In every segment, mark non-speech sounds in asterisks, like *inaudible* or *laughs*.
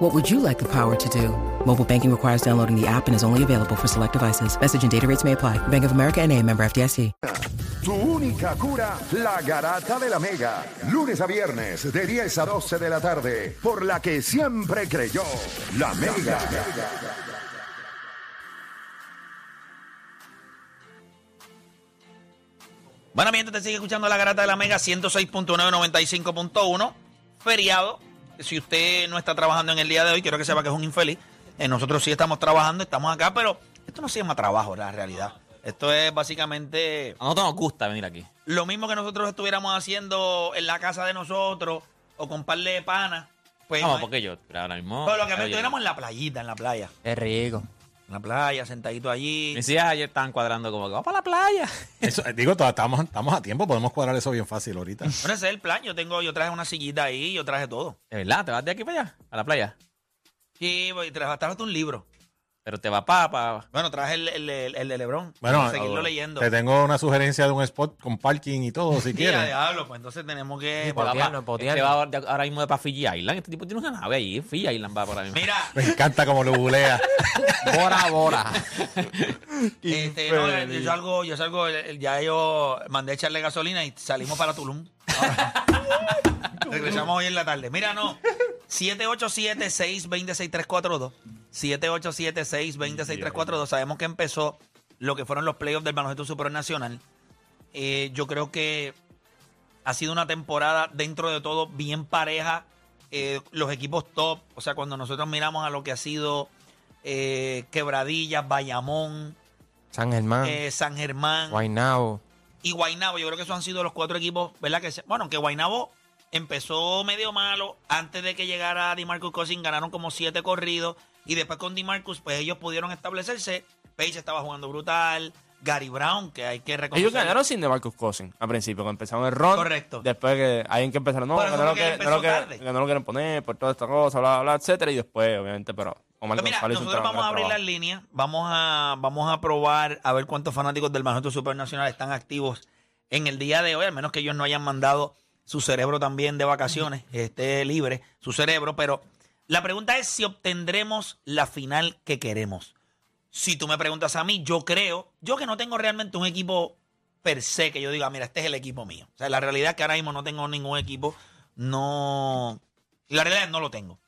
What would you like the power to do? Mobile banking requires downloading the app and is only available for select devices. Message and data rates may apply. Bank of America and a member FDIC. Tu única cura, la garata de la mega. Lunes a viernes, de 10 a 12 de la tarde, por la que siempre creyó, la mega. Bueno, mientras te sigue escuchando la garata de la Mega 106.9, 95.1, feriado. Si usted no está trabajando en el día de hoy, quiero que sepa que es un infeliz. Eh, nosotros sí estamos trabajando, estamos acá, pero esto no se llama trabajo, la realidad. Esto es básicamente A nosotros nos gusta venir aquí. lo mismo que nosotros estuviéramos haciendo en la casa de nosotros o con par de panas. Pues, Vamos, imag- porque yo ahora mismo. pero lo que oye, estuviéramos en la playita, en la playa. Es rico. En la playa, sentadito allí. Mis hijas ayer estaban cuadrando como que vamos para la playa. *laughs* Eso, eh, digo, todavía estamos, estamos a tiempo, podemos cuadrar eso bien fácil ahorita. Bueno, ese es el plan. Yo tengo, yo traje una sillita ahí, yo traje todo. ¿De verdad? ¿Te vas de aquí para allá? A la playa. Sí, voy, traje, traje un libro. Pero te vas para. Pa... Bueno, traje el, el, el- el de Lebron. Bueno, para seguirlo leyendo. te tengo una sugerencia de un spot con parking y todo, si *laughs* quieres. diablo, pues entonces tenemos que. Sí. Este va ahora- mismo de para Fiji Island. Este tipo tiene una nave ahí. Fiji Island va por ahí. Mira, *laughs* Me encanta como lo bulea. *laughs* Bora, bora. este, no, yo, salgo, yo salgo, ya yo mandé a echarle gasolina y salimos para Tulum. Regresamos hoy en la tarde. Mira, no. 787-620-6342. 787-620-6342. Sabemos que empezó lo que fueron los playoffs del baloncesto supernacional. Eh, yo creo que ha sido una temporada dentro de todo bien pareja. Eh, los equipos top, o sea, cuando nosotros miramos a lo que ha sido eh, Quebradillas, Bayamón, San Germán, eh, San Germán Guaynabo. Y Guaynabo. Yo creo que esos han sido los cuatro equipos, ¿verdad? Que se- bueno, que Guaynabo empezó medio malo. Antes de que llegara DiMarcus Cousins ganaron como siete corridos. Y después con DiMarcus, pues ellos pudieron establecerse. Page estaba jugando brutal. Gary Brown, que hay que reconocer. Ellos ganaron sin DeMarcus Cousins al principio, cuando empezaron el run. Correcto. Después que hay en que empezaron, no, no, que que, no, que, que no lo quieren poner por toda esta cosa, bla, bla, bla, etcétera. Y después, obviamente, pero Omar mira, González nosotros vamos a abrir las líneas, vamos a, vamos a probar a ver cuántos fanáticos del Baloncesto Supernacional están activos en el día de hoy, al menos que ellos no hayan mandado su cerebro también de vacaciones, esté libre su cerebro, pero la pregunta es si obtendremos la final que queremos. Si tú me preguntas a mí, yo creo, yo que no tengo realmente un equipo per se que yo diga, mira, este es el equipo mío. O sea, la realidad es que ahora mismo no tengo ningún equipo, no... La realidad es que no lo tengo.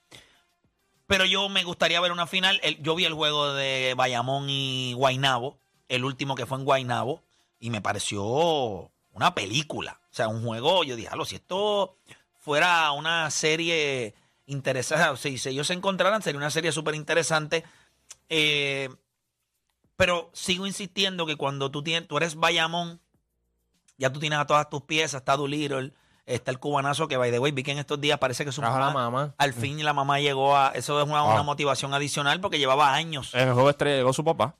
Pero yo me gustaría ver una final. El- yo vi el juego de Bayamón y Guainabo, el último que fue en Guainabo, y me pareció una película. O sea, un juego, yo dije, "Alo, si esto fuera una serie interesante, *laughs* sea, si ellos se encontraran, sería una serie súper interesante. Eh, pero sigo insistiendo que cuando tú, tienes, tú eres Bayamón, ya tú tienes a todas tus piezas, está Doolittle, está el cubanazo que, by the way, vi que en estos días parece que su Trajo la mamá, al fin la mamá llegó a. Eso es una, una motivación adicional porque llevaba años. En el juego estrella llegó su papá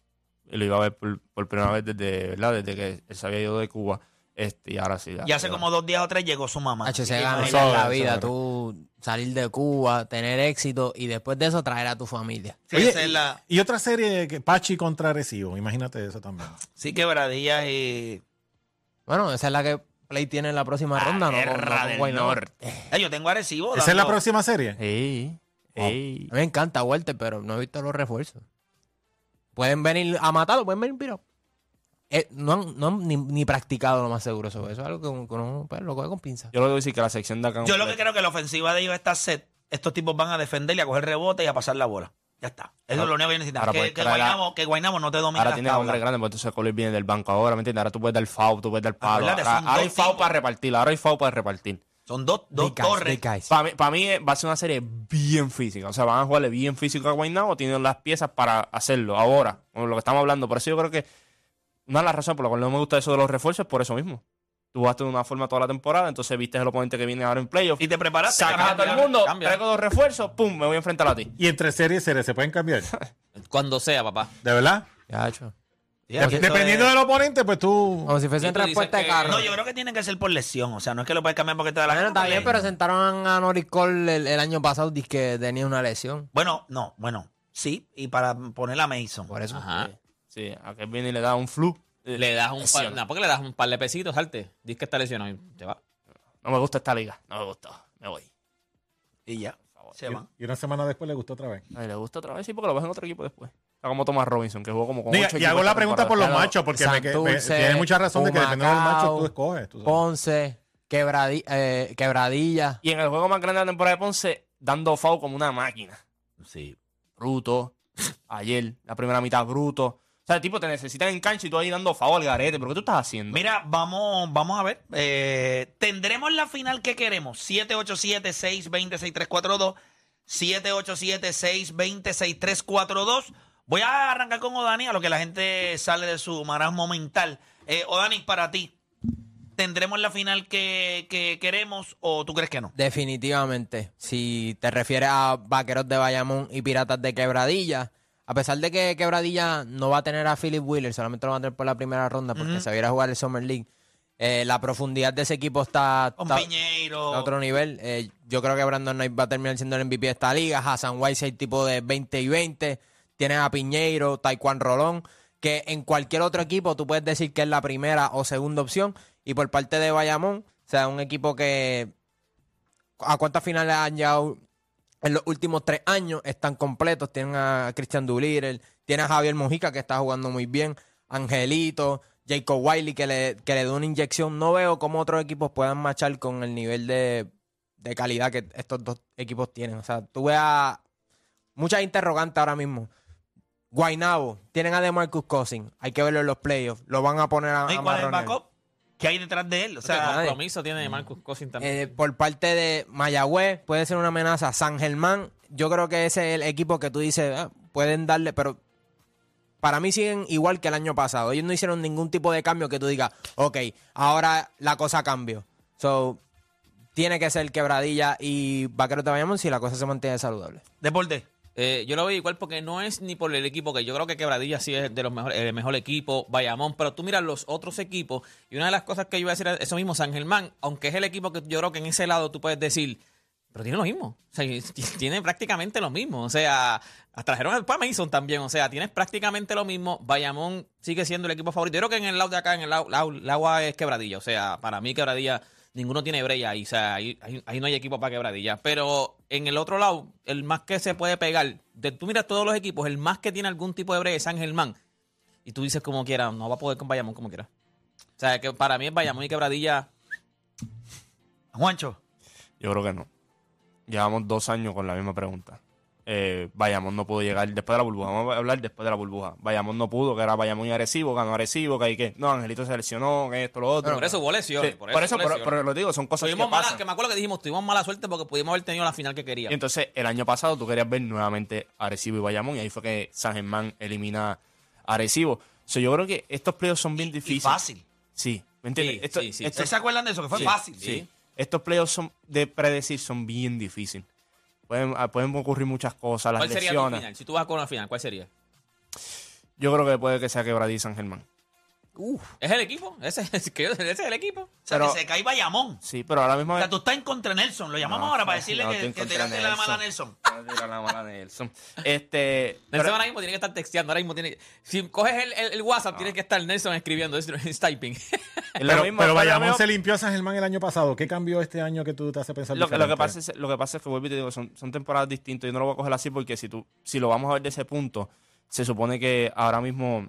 y lo iba a ver por, por primera vez desde, ¿verdad? desde que él se había ido de Cuba. Este, y ahora sí. ya- Y hace ya- como dos días o tres llegó su mamá. Hacho, se gana eso- la eso vida, tú salir de Cuba, tener éxito y después de eso traer a tu familia. Sí, Oye, esa es la- Y otra serie, que Pachi contra Recibo, imagínate eso también. sí, quebradillas y. Bueno, esa es la que Play tiene en la próxima ronda, ¿no? Con- no con del. Norte. Eh, yo tengo a Arecibo. ¿Esa es la próxima serie? Sí. Ey. A mí me encanta Walter, pero no he visto los refuerzos. Pueden venir a matarlo, pueden venir, pero eh, no han, no han ni, ni practicado lo más seguro eso. Eso es algo que uno, que uno, pues, lo coge con pinza. Yo lo que voy a decir que la sección de acá. Yo lo que creo que la ofensiva de ellos está set. Estos tipos van a defender y a coger rebote y a pasar la bola. Ya está. Eso Ahora- es lo único que necesitan. ahora Que, que, Guaynabo, que Guaynabo no te domine Ahora tienes hombres grandes, pues entonces Colin viene del banco ahora, ¿me entiendes? Ahora tú puedes dar foul, tú puedes dar palo. Acuérdate, Ahora, hay tipos. para repartir, ahora hay foul para repartir. Son dos, dos guys, torres. Para mí, para mí eh, va a ser una serie bien física. O sea, van a jugarle bien físico a Guaynabo, tienen las piezas para hacerlo ahora, con lo que estamos hablando. Por eso yo creo que una de las razones por las cuales no me gusta eso de los refuerzos es por eso mismo. Tú jugaste de una forma toda la temporada, entonces viste el oponente que viene ahora en playoff. Y te preparaste. Sacas a todo el mundo, cambia. traigo dos refuerzos, pum, me voy a enfrentar a ti. Y entre serie y serie se pueden cambiar. *laughs* Cuando sea, papá. ¿De verdad? Ya, hecho. Dep- dependiendo es- del oponente, pues tú. Como si fuese Y dices respuesta de carro. No, yo creo que tiene que ser por lesión. O sea, no es que lo puedes cambiar porque te da la Bueno, gana, está bien, porque- pero sentaron a Norris Cole el, el año pasado dice que tenía una lesión. Bueno, no, bueno, sí. Y para poner a Mason. Por eso. Ajá. Sí, a que viene y le da un flu. Eh, Le das un par, no, porque le das un par de pesitos, salte. Dices que está lesionado y te va. No me gusta esta liga. No me gusta. Me voy. Y ya. Se van. Y una semana después le gustó otra vez. Ay, le gusta otra vez, sí, porque lo ves en otro equipo después. Está como Thomas Robinson, que jugó como con y, ocho y hago la pregunta por los machos, porque me, me- tienes mucha razón de que dependiendo del macho tú escoges. tú sabes. Ponce, quebradi- eh, quebradilla. Y en el juego más grande de la temporada de Ponce, dando foul como una máquina. Sí. Bruto. Ayer, la primera mitad, bruto. O sea, tipo, te necesitan en cancha y tú ahí dando foul al garete. ¿Pero qué tú estás haciendo? Mira, vamos, vamos a ver. Eh, tendremos la final que queremos. 787-620-6342. 787-620-6342. Voy a arrancar con Odani, a lo que la gente sale de su marasmo mental. Eh, Odani, para ti, ¿tendremos la final que, que queremos o tú crees que no? Definitivamente. Si te refieres a Vaqueros de Bayamón y Piratas de Quebradilla, a pesar de que Quebradilla no va a tener a Philip Wheeler, solamente lo va a tener por la primera ronda porque se va a ir a jugar el Summer League, eh, la profundidad de ese equipo está, Con está Piñeiro. a otro nivel. Eh, yo creo que Brandon Knight va a terminar siendo el MVP de esta liga. Hassan Whiteside tipo de 20 y 20. Tienes a Piñeiro, Taekwondo Rolón, que en cualquier otro equipo tú puedes decir que es la primera o segunda opción. Y por parte de Bayamón, o sea, un equipo que a cuántas finales han llegado en los últimos tres años, están completos. Tienen a Christian Doolittle, tienen a Javier Mojica que está jugando muy bien, Angelito, Jacob Wiley que le, que le dio una inyección. No veo cómo otros equipos puedan marchar con el nivel de, de calidad que estos dos equipos tienen. O sea, tú veas muchas interrogantes ahora mismo. Guainabo, tienen a DeMarcus Cousins, hay que verlo en los playoffs, lo van a poner a, ¿Y a cuál es el marronear. backup? ¿Qué hay detrás de él? O sea, sea, compromiso tiene Marcus Cousins también. Eh, por parte de Mayagüez puede ser una amenaza. San Germán, yo creo que ese es el equipo que tú dices, ah, pueden darle, pero para mí siguen igual que el año pasado. Ellos no hicieron ningún tipo de cambio que tú digas, ok, ahora la cosa cambió. So, tiene que ser quebradilla y vaqueros de Bayamón si la cosa se mantiene saludable. deporte. Eh, yo lo veo igual porque no es ni por el equipo, que yo creo que Quebradilla sí es de los mejores, el mejor equipo, Bayamón, pero tú miras los otros equipos y una de las cosas que yo iba a decir es eso mismo, San Germán, aunque es el equipo que yo creo que en ese lado tú puedes decir, pero tiene lo mismo, o sea, tiene prácticamente lo mismo, o sea, trajeron al Mason también, o sea, tienes prácticamente lo mismo, Bayamón sigue siendo el equipo favorito, yo creo que en el lado de acá, en el lado, lado- el agua es Quebradilla, o sea, para mí Quebradilla ninguno tiene breya ahí, o sea, ahí, ahí- no hay equipo para quebradilla. Pero en el otro lado, el más que se puede pegar, de, tú miras todos los equipos, el más que tiene algún tipo de breya es San Germán. Y tú dices como quiera, no va a poder con Bayamón como quiera. O sea, que para mí es Bayamón y quebradilla. Juancho. Yo creo que no. Llevamos dos años con la misma pregunta. Eh, Bayamón no pudo llegar después de la burbuja. Vamos a hablar después de la burbuja. Bayamón no pudo, que era Bayamón y Arecibo, ganó Arecibo, que hay que. No, Angelito se lesionó, que esto, lo otro. por eso hubo lesiones. Sí, por por eso, eso, lesiones. pero lo digo, son cosas Tuvimos que mala, pasan. que me acuerdo que dijimos, tuvimos mala suerte porque pudimos haber tenido la final que Y queríamos. entonces, el año pasado tú querías ver nuevamente Arecibo y Bayamón, y ahí fue que San Germán elimina a Arecibo. So, yo creo que estos playoffs son bien Y difíciles. fácil. Sí, ¿me entiendes? Sí, Esto- sí, sí. esto- ¿Ustedes se acuerdan de eso? Que fue fácil. Sí. Estos playoffs son de predecir son bien difíciles. Pueden, ah, pueden ocurrir muchas cosas, las ¿Cuál sería tu lesiones. final? Si tú vas con una final, ¿cuál sería? Yo creo que puede que sea Quebradí y San Germán. ¿Es el equipo? ¿Ese, *laughs* es- que- ese es el equipo? O sea, Pero- que se cae Bayamón. Sí, pero ahora mismo... O sea, tú estás en contra de Nelson. Lo llamamos No, ahora *laughs* para decirle no que, que contra tiraste la mala a Nelson. *laughs* No la mala Nelson. Este... Nelson pero- ahora mismo tiene que estar texteando. Ahora mismo tiene. Si coges el, el- el WhatsApp, tiene que estar Nelson escribiendo. Es, es typing. Pero, mismo, pero Bayamón mismo- se limpió a San Germán el año pasado. ¿Qué cambió este año que tú te hace pensar Lo, que- lo que pasa es, lo que pasa es que vuelvo y te digo, son, son temporadas distintas. Yo no lo voy a coger así porque si tú, si lo vamos a ver de ese punto, se supone que ahora mismo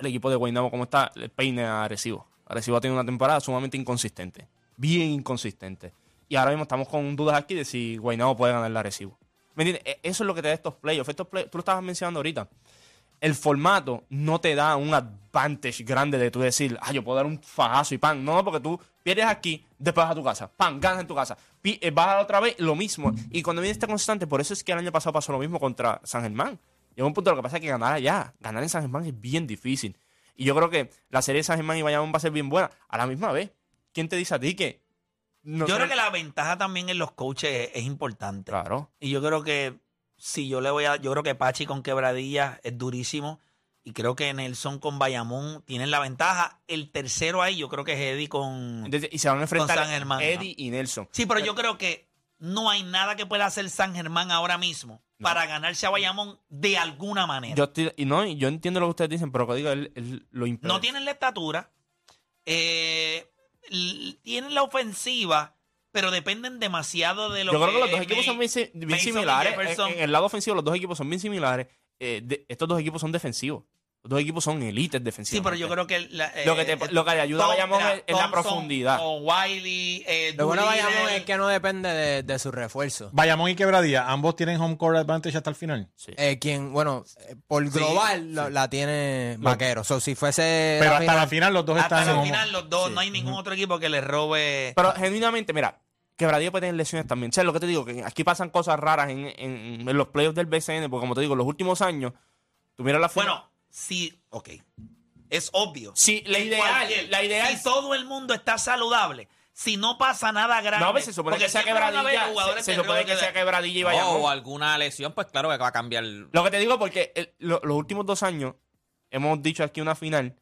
el equipo de Guaynabo, como está, le peine a Arecibo. Arecibo ha tenido una temporada sumamente inconsistente. Bien inconsistente. Y ahora mismo estamos con dudas aquí de si Guaynabo puede ganar el Arecibo. ¿Me entiendes? E- Eso es lo que te da estos playoffs. Estos play- tú lo estabas mencionando ahorita. El formato no te da un advantage grande de tú decir, ah, yo puedo dar un fajazo y pan. No, no, porque tú pierdes aquí, después vas a tu casa. Pan, ganas en tu casa. Eh, vas a otra vez, lo mismo. Y cuando viene este constante, por eso es que el año pasado pasó lo mismo contra San Germán. Llegó un punto lo que pasa es que ganar allá, ganar en San Germán es bien difícil. Y yo creo que la serie de San Germán y Bayamón va a ser bien buena. A la misma vez, ¿quién te dice a ti que... no Yo creo que la ventaja también en los coaches es, es importante. Claro. Y yo creo que si yo le voy a. Yo creo que Pachi con quebradilla es durísimo. y creo que Nelson con Bayamón tienen la ventaja. El tercero ahí yo creo que es Eddie con... Entonces, y se van a enfrentar San Germán, ¿no? Eddie y Nelson. Sí, pero yo creo que no hay nada que pueda hacer San Germán ahora mismo para ganarse a Bayamón de alguna manera. Yo estoy- y no, yo entiendo lo que ustedes dicen, pero que digo, él, él lo impide. no tienen la estatura, eh, tienen la ofensiva, pero dependen demasiado de lo Yo creo que los dos es equipos son bien, similares. En, Jefferson. en el lado ofensivo, los dos equipos son bien similares. Eh, de- estos dos equipos son defensivos. Los dos equipos son élites defensivos. Sí, pero yo creo que la- Lo que eh, te- lo que le ayuda a Bayamón mira, es- es la profundidad. O Wiley, eh, Lo bueno de. Bayamón es que no depende de, de su refuerzo. Bayamón y Quebradía, ambos tienen home court advantage hasta el final. Eh, quien, bueno, eh, por global lo- la tiene Vaquero. So, si fuese. Pero la hasta final- la final los dos Hasta están en el home final los dos, no hay ningún otro equipo que le robe. Pero genuinamente, mira, Quebradilla puede tener lesiones también. O sea, lo que te digo, que aquí pasan cosas raras en, en- en los playoffs del BCN, porque como te digo, los últimos años, tú miras la final. Bueno, sí, ok. Es obvio. Sí, la En ideal- cualquier- la ideal- Si todo el mundo está saludable, si no pasa nada grande. no, pues se supone porque que sea siempre van a haber quebradilla. Se, jugadores se supone que sea quebradilla y No, Bayamón. o alguna lesión, pues claro que va a cambiar. Lo que te digo, porque el- lo- los últimos dos años hemos dicho aquí una final.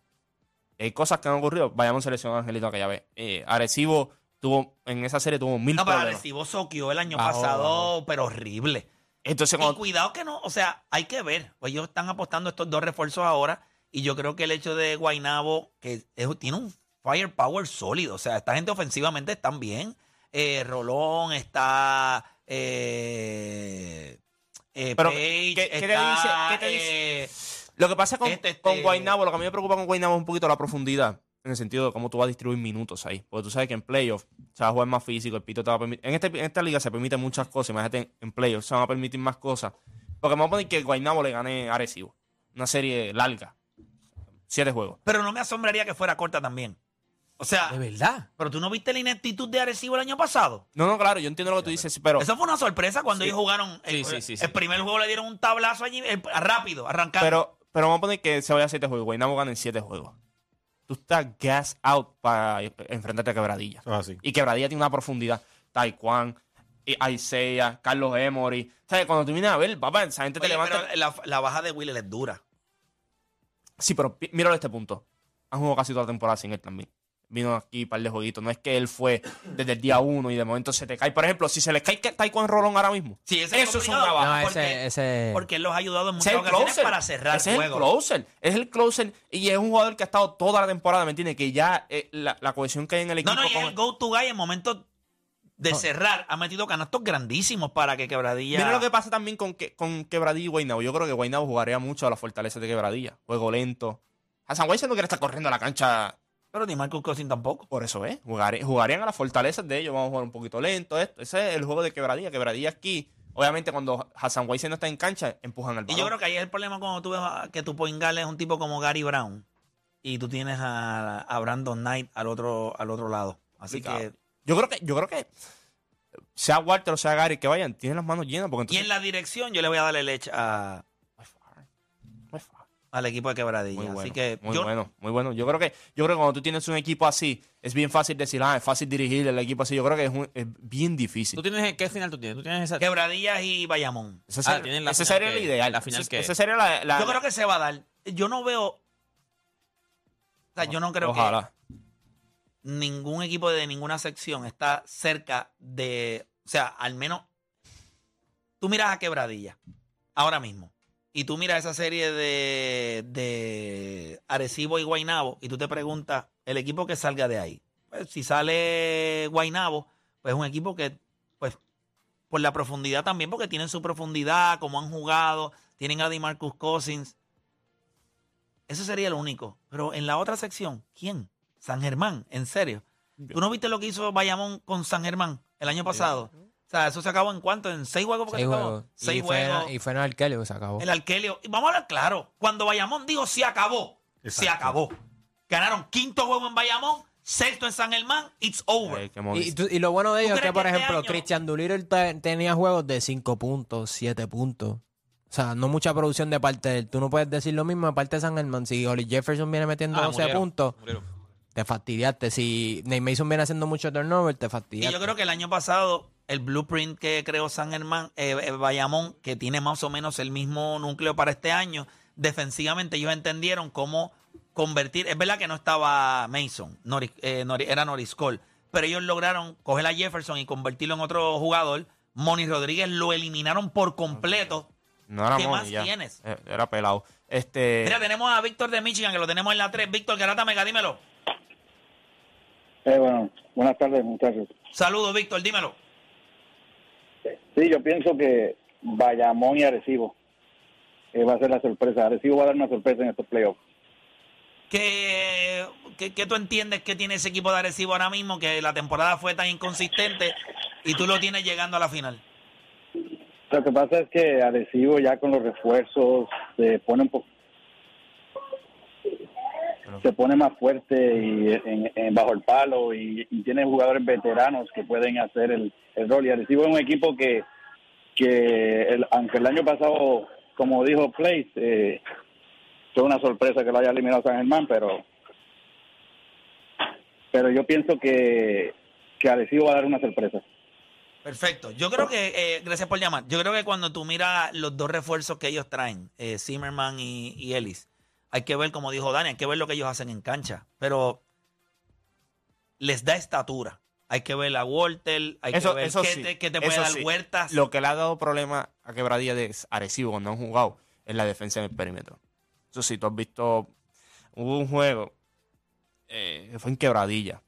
Hay cosas que han ocurrido. Bayamón seleccionó a Angelito aquella vez. Eh, Arecibo tuvo, en esa serie tuvo mil No, pero problemas. Arecibo soqueó el año Bajó, pasado, pero horrible. Entonces, Y cuidado que no, o sea, hay que ver. Pues ellos están apostando estos dos refuerzos ahora. Y yo creo que el hecho de Guainabo, que es- tiene un firepower sólido. O sea, esta gente ofensivamente están bien. Eh, Rolón está. Eh, eh, Pero, Page, ¿qué- qué te está, dice- qué te dice? eh, Lo que pasa con, Este, este- con Guaynabo, lo que a mí me preocupa con Guaynabo es un poquito la profundidad. En el sentido de cómo tú vas a distribuir minutos ahí. Porque tú sabes que en playoffs se va a jugar más físico, el pito te va a permitir. En, este- en esta liga se permiten muchas cosas. Imagínate en, en playoffs se van a permitir más cosas. Porque vamos a poner que Guaynabo le gane a Arecibo. Una serie larga. Siete juegos. pero no me asombraría que fuera corta también. O sea, De verdad. pero tú no viste la ineptitud de Arecibo el año pasado. No, no, claro, yo entiendo lo que tú dices, pero. Eso fue una sorpresa cuando Sí. ellos jugaron. El, Sí, sí, sí, sí. el primer juego le dieron un tablazo allí, el- rápido, arrancando. Pero, pero vamos a poner que se vaya a siete juegos. Guaynabo gana en siete juegos. Tú estás gas out para enfrentarte a Quebradilla. Así. Y Quebradilla tiene una profundidad. Taekwondo, Isaiah, Carlos Emory. ¿Sabes? Cuando tú vienes a ver, papá, esa gente te levanta. pero la, la baja de Wheeler es dura. Sí, pero míralo a este punto. Han jugado casi toda la temporada sin él también. Vino aquí un par de jueguitos. No es que él fue desde el día uno y de momento se te cae. Por ejemplo, si se le cae que- Taekwondo Rolón ahora mismo. Sí, ese Eso es un trabajo. No, porque, ese, ese. porque él los ha ayudado en muchas ocasiones closer. para cerrar Ese es el closer. Es el closer. Y es un jugador que ha estado toda la temporada, ¿me entiendes? Que ya eh, la, la cohesión que hay en el equipo. No, no, y es con- el go-to guy en momentos de cerrar. Ha metido canastos grandísimos para que Quebradilla... Mira lo que pasa también con, que, con Quebradilla y Guaynabo. Yo creo que Guaynabo jugaría mucho a las fortalezas de Quebradilla. Juego lento. Hassan Weiss no quiere estar corriendo a la cancha. Pero ni Marcus Cousin tampoco. Por eso, ¿eh? Jugaré- jugarían a las fortalezas de ellos. Vamos a jugar un poquito lento. Esto. Ese es el juego de Quebradilla. Quebradilla aquí. Obviamente, cuando Hassan Weiss no está en cancha, empujan al Y balón. yo creo que ahí es el problema cuando tú ves que tu point guard es un tipo como Gary Brown y tú tienes a, a Brandon Knight al otro, al otro lado. Así que... Yo creo que, yo creo que sea Walter o sea Gary que vayan, tienen las manos llenas. Porque Y en la dirección yo le voy a darle leche a, al equipo de Quebradilla. Muy bueno, Así que muy yo, bueno, muy bueno. Yo creo que, yo creo que cuando tú tienes un equipo así, es bien fácil decir, ah, es fácil dirigir el equipo así. Yo creo que es, un- es bien difícil. ¿Tú tienes qué final tú tienes? ¿Tú tienes esa? Quebradillas y Bayamón. Ese Ah, sería, tienen la ese sería que- el ideal. la final ese, que- ese sería la, la- Yo creo que se va a dar. Yo no veo... O sea, yo no creo que Ojalá. ningún equipo de ninguna sección está cerca de... O sea, al menos... Tú miras a Quebradilla ahora mismo. Y tú miras esa serie de, de Arecibo y Guainabo y tú te preguntas, el equipo que salga de ahí. Pues, si sale Guainabo, pues es un equipo que, pues, por la profundidad también, porque tienen su profundidad, como han jugado, tienen a DeMarcus Cousins. Eso sería lo único. Pero en la otra sección, ¿quién? San Germán, en serio. ¿Tú no viste lo que hizo Bayamón con San Germán el año pasado? O sea, eso se acabó en cuánto? ¿En seis juegos? fue que Seis se acabó? juegos. Seis y, fue, juegos. y fue en el Arkelio que se acabó. El Arkelio. Y vamos a hablar claro. Cuando Bayamón dijo se acabó, se acabó. Ganaron quinto juego en Bayamón, sexto en San Germán, it's over. Y, y tú- y lo bueno de ¿Tú ellos es que, por este ejemplo, año- Christian te- tenía juegos de 5 puntos, 7 puntos. O sea, no mucha producción de parte de él. Tú no puedes decir lo mismo de parte de San Germán. Si Oli Jefferson viene metiendo Ah, 12 murieron, puntos, murieron. te fastidiaste. Si Nate Mason viene haciendo mucho turnover, te Y fastidiaste. yo creo que el año pasado, el blueprint que creó San Germán, eh, eh, Bayamón, que tiene más o menos el mismo núcleo para este año, defensivamente ellos entendieron cómo convertir. Es verdad que no estaba Mason, Norris- eh, Norris- era Norris Cole, pero ellos lograron coger a Jefferson y convertirlo en otro jugador. Moni Rodríguez lo eliminaron por completo. No era ¿Qué más ya. tienes? Eh, Era pelado. Este, Mira, tenemos a Víctor de Michigan, que lo tenemos en la 3. Víctor Garata Mega, dímelo. Eh, bueno, buenas tardes, muchachos. Saludos, Víctor, dímelo. Sí, yo pienso que Bayamón y Arecibo eh, va a ser la sorpresa. Arecibo va a dar una sorpresa en estos playoffs. ¿Qué, qué, qué tú entiendes que tiene ese equipo de Arecibo ahora mismo? Que la temporada fue tan inconsistente y tú lo tienes llegando a la final. Lo que pasa es que Arecibo ya con los refuerzos se pone un poco se pone más fuerte y en, en- bajo el palo y, y tiene jugadores veteranos que pueden hacer el, el rol. Y Arecibo es un equipo que que el- aunque el año pasado como dijo Place eh, fue una sorpresa que lo haya eliminado San Germán pero pero yo pienso que que Arecibo va a dar una sorpresa. Perfecto. Yo creo que, eh, gracias por llamar, yo creo que cuando tú miras los dos refuerzos que ellos traen, eh, Zimmerman y, y Ellis, hay que ver, como dijo Dani, hay que ver lo que ellos hacen en cancha. Pero les da estatura. Hay que ver a Walter, hay eso, que ver qué, sí, te, qué te puede dar sí. huertas. Lo que le ha dado problema a Quebradilla de Arecibo cuando han jugado es la defensa en el perímetro. Eso sí, tú has visto. Hubo un juego eh, que fue en Quebradilla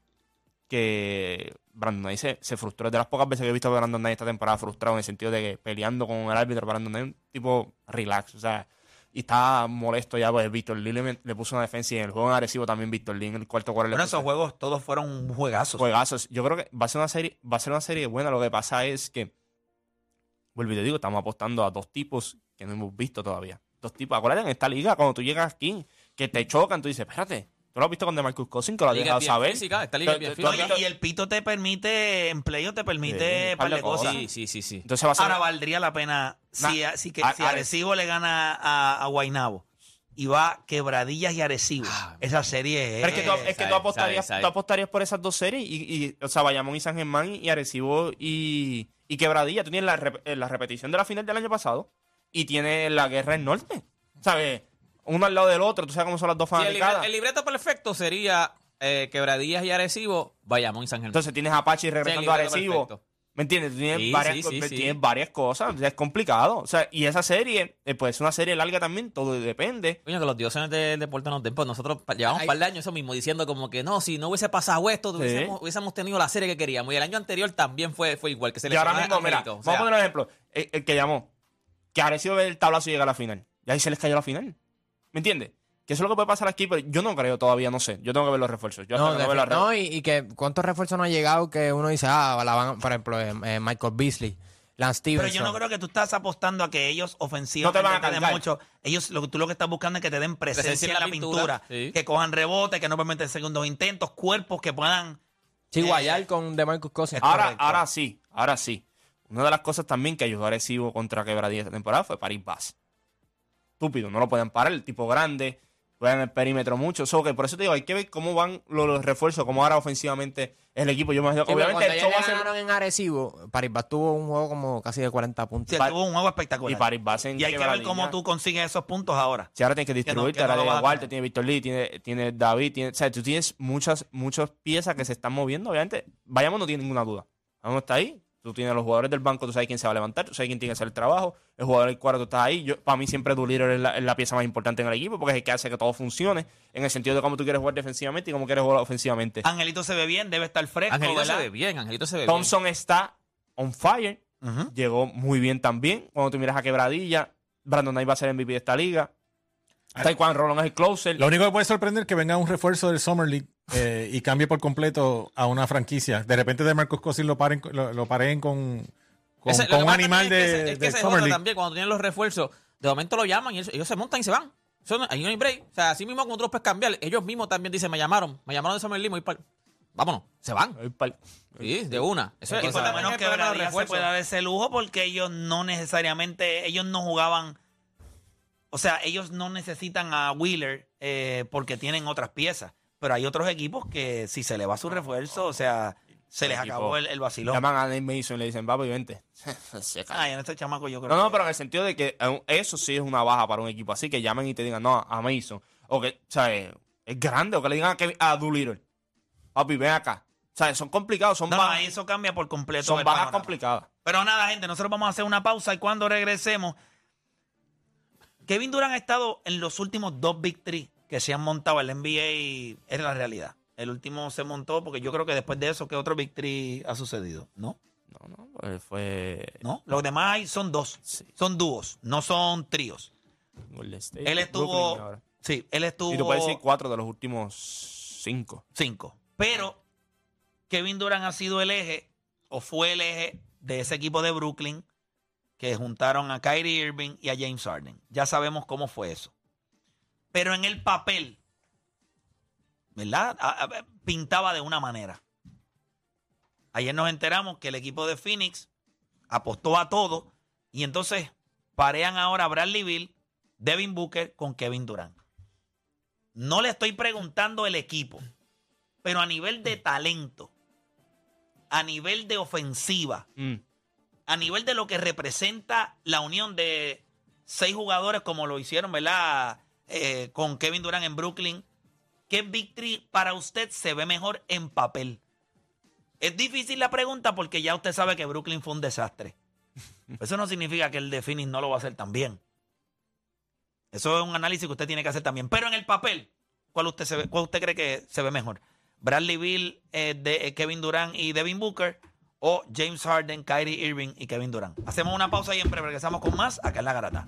que Brandon Knight se, se frustró. Es de las pocas veces que he visto a Brandon Knight esta temporada frustrado en el sentido de que peleando con el árbitro, Brandon Knight es un tipo relax. O sea, y está molesto ya, pues Víctor Lee le, le puso una defensa y en el juego en Arecibo también Víctor Lee en el cuarto cuarto Bueno, esos juegos todos fueron juegazos. juegazos. Yo creo que va a ser una serie, va a ser una serie buena. Lo que pasa es que, vuelvo y te digo, estamos apostando a dos tipos que no hemos visto todavía. Dos tipos. Acuérdate en esta liga, cuando tú llegas aquí, que te chocan, tú dices, espérate, tú lo has visto con DeMarcus Cousins, que lo has dejado saber. física, esta liga bien y, el pito te permite, empleo te permite Sí, par de cosas. Sí, sí, sí, sí. Entonces va a ser. Ahora valdría la pena si, Nah, si, que, a- si a- Arecibo le gana a, a Guaynabo y va Quebradillas y Arecibo. esa serie es. pero es que, tú, es que Sabe, tú apostarías, sabe, sabe. tú apostarías por esas dos series y, y, o sea, Bayamón y San Germán y Arecibo y, y Quebradilla. Tú tienes la, rep- eh, la repetición de la final del año pasado y tienes la guerra del norte. ¿Sabes? Uno al lado del otro. Tú sabes cómo son las dos Sí, el, libre- fanaticadas. el libreto perfecto sería eh, Quebradillas y Arecibo, Bayamón y San Germán. Entonces tienes a Apache regresando Sí, a Arecibo. perfecto. ¿Me entiendes? Tú Tienes, Sí, varias, sí, sí, cosas. o sea, es complicado. O sea, y esa serie, eh, pues es una serie larga también. Todo depende. Coño, que los dioses del deporte nos den. Pues nosotros llevamos un par de años eso mismo, diciendo como que no, si no hubiese pasado esto, Sí. hubiésemos, hubiésemos tenido la serie que queríamos. Y el año anterior también fue, fue igual, que se Y ahora mismo, mira, vamos a poner un ejemplo. El, el que llamó, que Arecibo ve el tablazo y llega a la final. Y ahí se les cayó la final. ¿Me entiendes? Que eso es lo que puede pasar aquí, pero yo no creo todavía, no sé. Yo tengo que ver los refuerzos. Yo No, que no veo defi- la no, y, y que cuántos refuerzos no han llegado que uno dice, ah, la van, por ejemplo, eh, eh, Michael Beasley, Lance Pero Stevenson. yo no creo que tú estás apostando a que ellos ofensivamente No te van a mucho. Ellos, lo que tú lo que estás buscando es que te den presencia, en la pintura, sí. que cojan rebote, que no permiten segundos intentos, cuerpos que puedan. Sí, eh, Guayar con DeMarcus Cousins. Ahora, ahora sí, ahora sí. Una de las cosas también que ayudó a Arecibo contra Quebradilla esta temporada fue Paris Bass. Estúpido, no lo pueden parar, el tipo grande, juegan el perímetro mucho. So, que por eso te digo, hay que ver cómo van los, los refuerzos, cómo ahora ofensivamente el equipo. Yo me imagino, Sí, obviamente show va a ser- ganaron en Arecibo, Paribas tuvo un juego como casi de 40 puntos. Sí, tuvo un juego espectacular. y Paris Bass en Y hay que ver cómo tú consigues esos puntos ahora. Si ahora tienes que Que no- distribuirte, que no ahora lo tiene vas a Walter, tener. tiene Víctor Lee, tiene, tiene David, tiene, o sea, tú tienes muchas, muchas piezas que se están moviendo, obviamente. Vayamos, no tiene ninguna duda. Vamos está ahí. Tú tienes los jugadores del banco, tú sabes quién se va a levantar, tú sabes quién tiene que hacer el trabajo. El jugador del cuarto está ahí. Yo, para mí siempre Doolittle es la, es la pieza más importante en el equipo porque es el que hace que todo funcione en el sentido de cómo tú quieres jugar defensivamente y cómo quieres jugar ofensivamente. Angelito se ve bien, debe estar fresco. Angelito se ve bien, Angelito se ve Thompson está on fire. Llegó muy bien también. Cuando tú miras a Quebradilla, Brandon Knight va a ser MVP de esta liga. Taekwondo Rolón es el closer. Lo único que puede sorprender es que venga un refuerzo del Summer League eh, y cambie por completo a una franquicia. De repente de Marcos Cousins lo paren, lo, lo pareen con, con, Ese- lo con que un animal es que de, es que de es Summer otro League. también, cuando tienen los refuerzos, de momento lo llaman y ellos, ellos se montan y se van. Eso no- ahí no hay break. O sea, así mismo como tú los puedes cambiar, ellos mismos también dicen, me llamaron, me llamaron de Summer League, voy pa'l- Vámonos, se van. Sí, de una. Eso, Y por lo menos que Bradilla se puede dar ese lujo porque ellos no necesariamente, ellos no jugaban, o sea, ellos no necesitan a Wheeler eh, porque tienen otras piezas, pero hay otros equipos que si se le va su refuerzo, o sea, Se les equipo- acabó el, el vacilón. Llaman a Nate Mason y le dicen, papi, vente. Ay, en este chamaco yo creo No, no, que- pero en el sentido de que eh, eso sí es una baja para un equipo así, que llamen y te digan, no, a Mason. O que, o sea, es grande, o que le digan a, Kevin- a Doolittle, papi, ven acá. O sea, son complicados, son No, bajas, eso cambia por completo. son bajas complicadas. Pero nada, gente, nosotros vamos a hacer una pausa y cuando regresemos. Kevin Durant ha estado en los últimos dos Big Three que se han montado en la NBA. Es la realidad. El último se montó porque yo creo que después de eso, ¿qué otro Three ha sucedido? ¿No? No, no, pues fue ¿No? Los demás son dos. Sí. Son dúos, no son tríos. Golden State, Él estuvo. Sí, él estuvo. Y tú puedes decir cuatro de los últimos cinco. Cinco. Pero Kevin Durant ha sido el eje, o fue el eje de ese equipo de Brooklyn que juntaron a Kyrie Irving y a James Harden. Ya sabemos cómo fue eso. Pero en el papel, ¿verdad? A- a- pintaba de una manera. Ayer nos enteramos que el equipo de Phoenix apostó a todo y entonces parean ahora a Bradley Bill, Devin Booker con Kevin Durant. No le estoy preguntando el equipo, pero a nivel de talento, a nivel de ofensiva, Mm. a nivel de lo que representa la unión de seis jugadores como lo hicieron, ¿verdad? Eh, con Kevin Durant en Brooklyn. ¿Qué victory para usted se ve mejor en papel? Es difícil la pregunta porque ya usted sabe que Brooklyn fue un desastre. *laughs* Eso no significa que el de Phoenix no lo va a hacer también. Eso es un análisis que usted tiene que hacer también. Pero en el papel, ¿cuál usted, se ve- cuál usted cree que se ve mejor? ¿Bradley Bill, eh, de, eh, Kevin Durant y Devin Booker? ¿O James Harden, Kyrie Irving y Kevin Durant? Hacemos una pausa y en breve regresamos con más acá en La Garata.